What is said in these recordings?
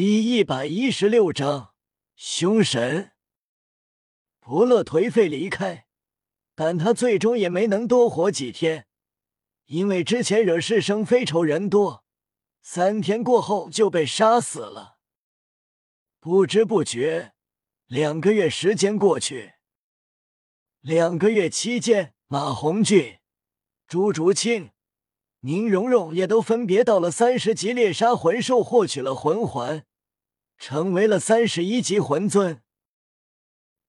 第一百一十六章，凶神。不乐颓废离开，但他最终也没能多活几天，因为之前惹是生非、仇人多，三天过后就被杀死了。不知不觉，两个月时间过去。两个月期间，马红俊、朱竹清。宁荣荣也都分别到了三十级猎杀魂兽，获取了魂环，成为了三十一级魂尊。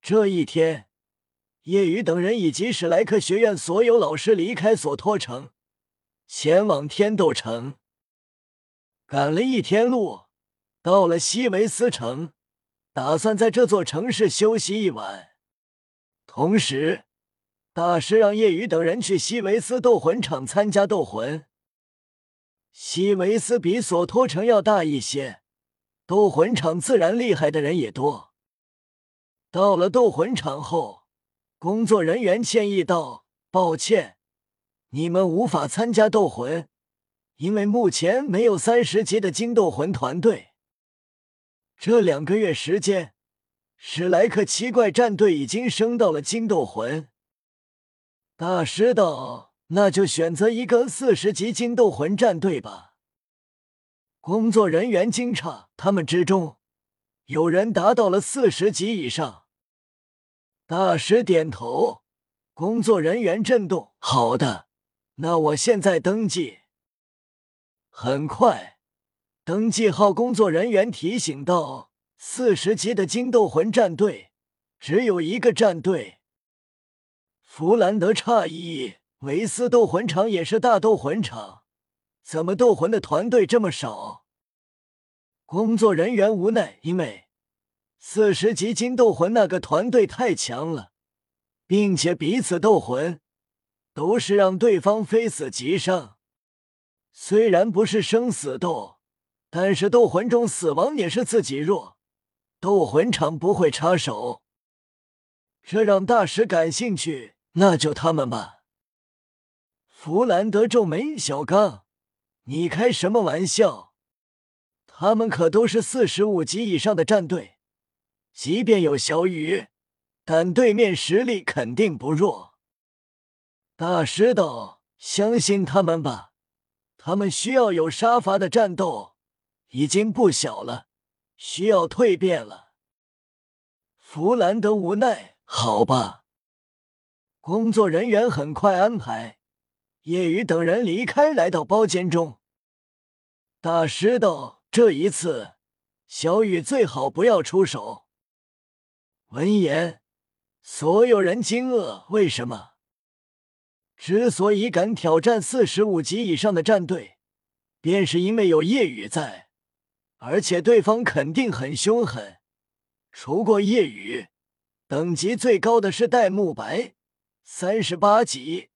这一天，叶雨等人以及史莱克学院所有老师离开索托城，前往天斗城。赶了一天路，到了西维斯城，打算在这座城市休息一晚，同时。大师让叶雨等人去西维斯斗魂场参加斗魂。西维斯比索托城要大一些，斗魂场自然厉害的人也多。到了斗魂场后，工作人员歉意道：“抱歉，你们无法参加斗魂，因为目前没有三十级的金斗魂团队。这两个月时间，史莱克七怪战队已经升到了金斗魂。”大师道：“那就选择一个四十级金斗魂战队吧。”工作人员惊诧，他们之中有人达到了四十级以上。大师点头，工作人员震动：“好的，那我现在登记。”很快，登记号工作人员提醒道：“四十级的金斗魂战队只有一个战队。”弗兰德诧异：“维斯斗魂场也是大斗魂场，怎么斗魂的团队这么少？”工作人员无奈：“因为四十级金斗魂那个团队太强了，并且彼此斗魂都是让对方非死即伤。虽然不是生死斗，但是斗魂中死亡也是自己弱，斗魂场不会插手。这让大师感兴趣。”那就他们吧。弗兰德皱眉：“小刚，你开什么玩笑？他们可都是四十五级以上的战队，即便有小雨，但对面实力肯定不弱。”大师道：“相信他们吧，他们需要有杀伐的战斗，已经不小了，需要蜕变了。”弗兰德无奈：“好吧。”工作人员很快安排叶雨等人离开，来到包间中。大师道：“这一次，小雨最好不要出手。”闻言，所有人惊愕：“为什么？之所以敢挑战四十五级以上的战队，便是因为有叶雨在，而且对方肯定很凶狠。除过叶雨，等级最高的是戴沐白。”三十八级，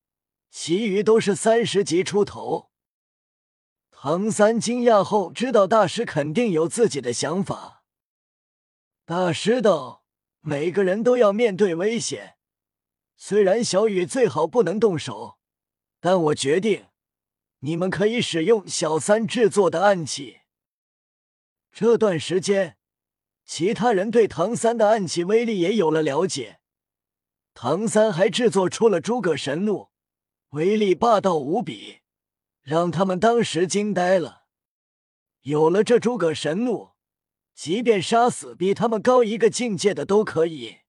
其余都是三十级出头。唐三惊讶后知道大师肯定有自己的想法。大师道：“每个人都要面对危险，虽然小雨最好不能动手，但我决定，你们可以使用小三制作的暗器。”这段时间，其他人对唐三的暗器威力也有了了解。唐三还制作出了诸葛神怒，威力霸道无比，让他们当时惊呆了。有了这诸葛神怒，即便杀死比他们高一个境界的都可以。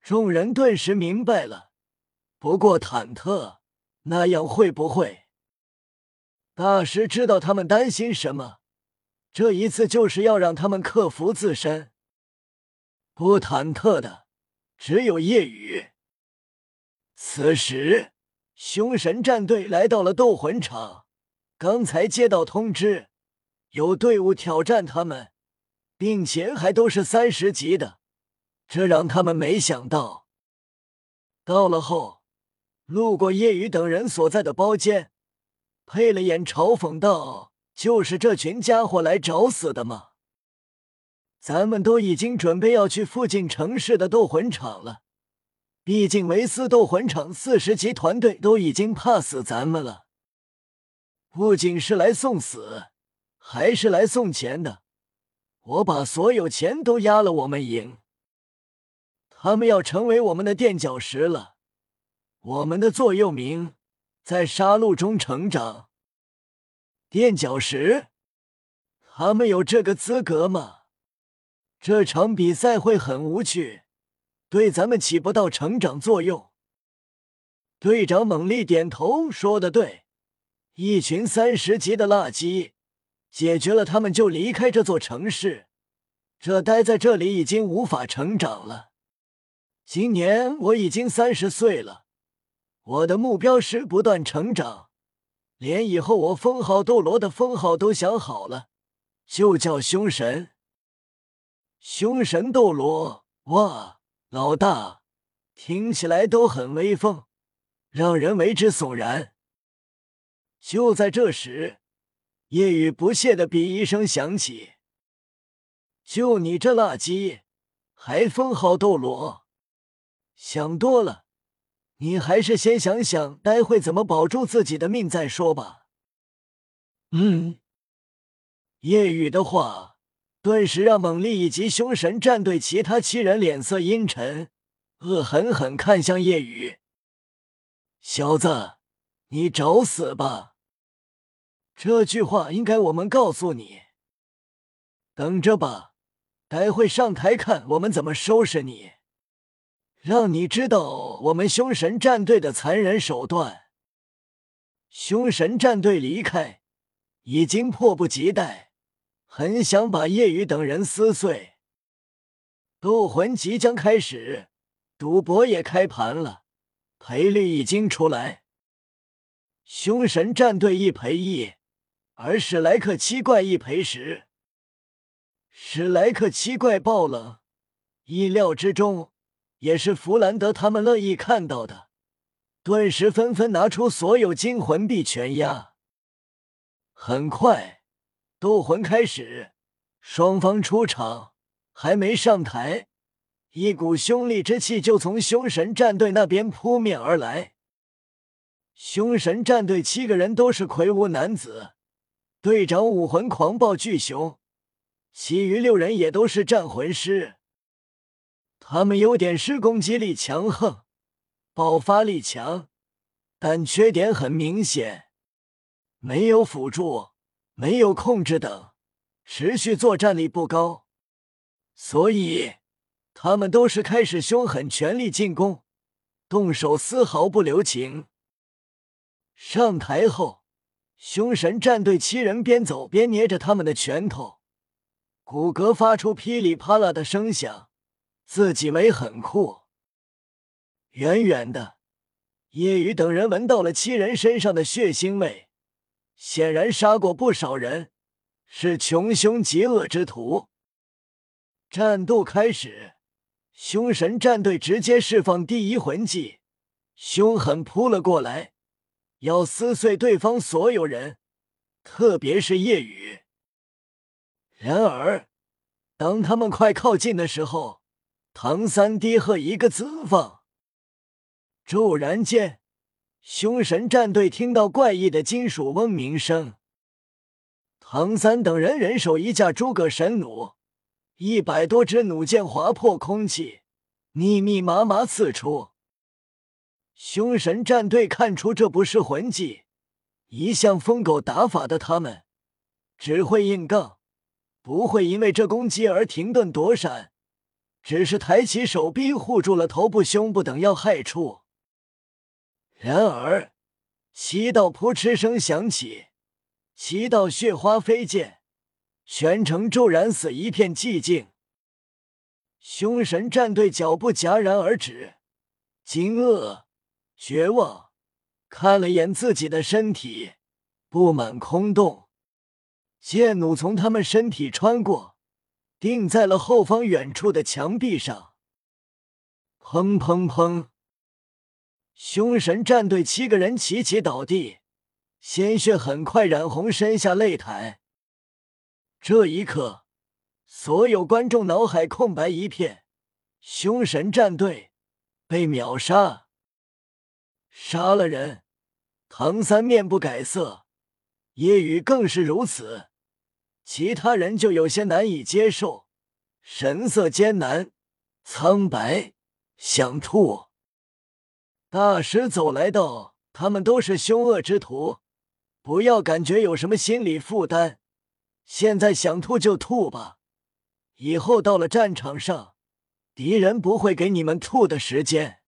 众人顿时明白了，不过忐忑，那样会不会？大师知道他们担心什么，这一次就是要让他们克服自身，不忐忑的。只有夜雨。此时，凶神战队来到了斗魂场。刚才接到通知，有队伍挑战他们，并且还都是三十级的，这让他们没想到。到了后，路过夜雨等人所在的包间，配了眼，嘲讽道：“就是这群家伙来找死的吗？”咱们都已经准备要去附近城市的斗魂场了，毕竟维斯斗魂场四十级团队都已经怕死咱们了，不仅是来送死，还是来送钱的。我把所有钱都押了，我们赢。他们要成为我们的垫脚石了，我们的座右铭，在杀戮中成长。垫脚石，他们有这个资格吗？这场比赛会很无趣，对咱们起不到成长作用。队长猛力点头，说的对。一群三十级的垃圾，解决了他们就离开这座城市。这待在这里已经无法成长了。今年我已经三十岁了，我的目标是不断成长，连以后我封号斗罗的封号都想好了，就叫凶神。凶神斗罗，哇，老大，听起来都很威风，让人为之悚然。就在这时，夜雨不屑的鄙夷声响起：“就你这垃圾，还封号斗罗？想多了，你还是先想想待会怎么保住自己的命再说吧。”嗯，夜雨的话顿时让猛力以及凶神战队其他七人脸色阴沉，恶狠狠看向夜雨：“小子，你找死吧！”这句话应该我们告诉你。等着吧，待会上台看我们怎么收拾你，让你知道我们凶神战队的残忍手段。凶神战队离开，已经迫不及待，很想把夜雨等人撕碎。斗魂即将开始，赌博也开盘了，赔率已经出来。凶神战队一赔一。而史莱克七怪一赔十，史莱克七怪爆了，意料之中，也是弗兰德他们乐意看到的，顿时纷纷拿出所有金魂币全压。很快，斗魂开始，双方出场，还没上台，一股凶戾之气就从凶神战队那边扑面而来。凶神战队七个人都是魁梧男子。队长武魂狂暴巨熊，其余六人也都是战魂师。他们优点是攻击力强横，爆发力强，但缺点很明显，没有辅助，没有控制等，持续作战力不高。所以他们都是开始凶狠，全力进攻，动手丝毫不留情。上台后。凶神战队七人边走边捏着他们的拳头，骨骼发出噼里啪啦的声响，自以为很酷。远远的，叶雨等人闻到了七人身上的血腥味，显然杀过不少人，是穷凶极恶之徒。战斗开始，凶神战队直接释放第一魂技，凶狠扑了过来。要撕碎对方所有人，特别是夜雨。然而，当他们快靠近的时候，唐三低喝一个字放。骤然间，凶神战队听到怪异的金属嗡鸣声。唐三等人人手一架诸葛神弩，一百多支弩箭划破空气，密密麻麻刺出。凶神战队看出这不是魂技，一向疯狗打法的他们只会硬杠，不会因为这攻击而停顿躲闪，只是抬起手臂护住了头部、胸部等要害处。然而，七道扑哧声响起，七道血花飞溅，全城骤然死一片寂静。凶神战队脚步戛然而止，惊愕。绝望，看了眼自己的身体，布满空洞。剑弩从他们身体穿过，定在了后方远处的墙壁上。砰砰砰！凶神战队七个人齐齐倒地，鲜血很快染红身下擂台。这一刻，所有观众脑海空白一片。凶神战队被秒杀。杀了人，唐三面不改色，叶雨更是如此。其他人就有些难以接受，神色艰难、苍白，想吐。大师走来道：“他们都是凶恶之徒，不要感觉有什么心理负担。现在想吐就吐吧，以后到了战场上，敌人不会给你们吐的时间。”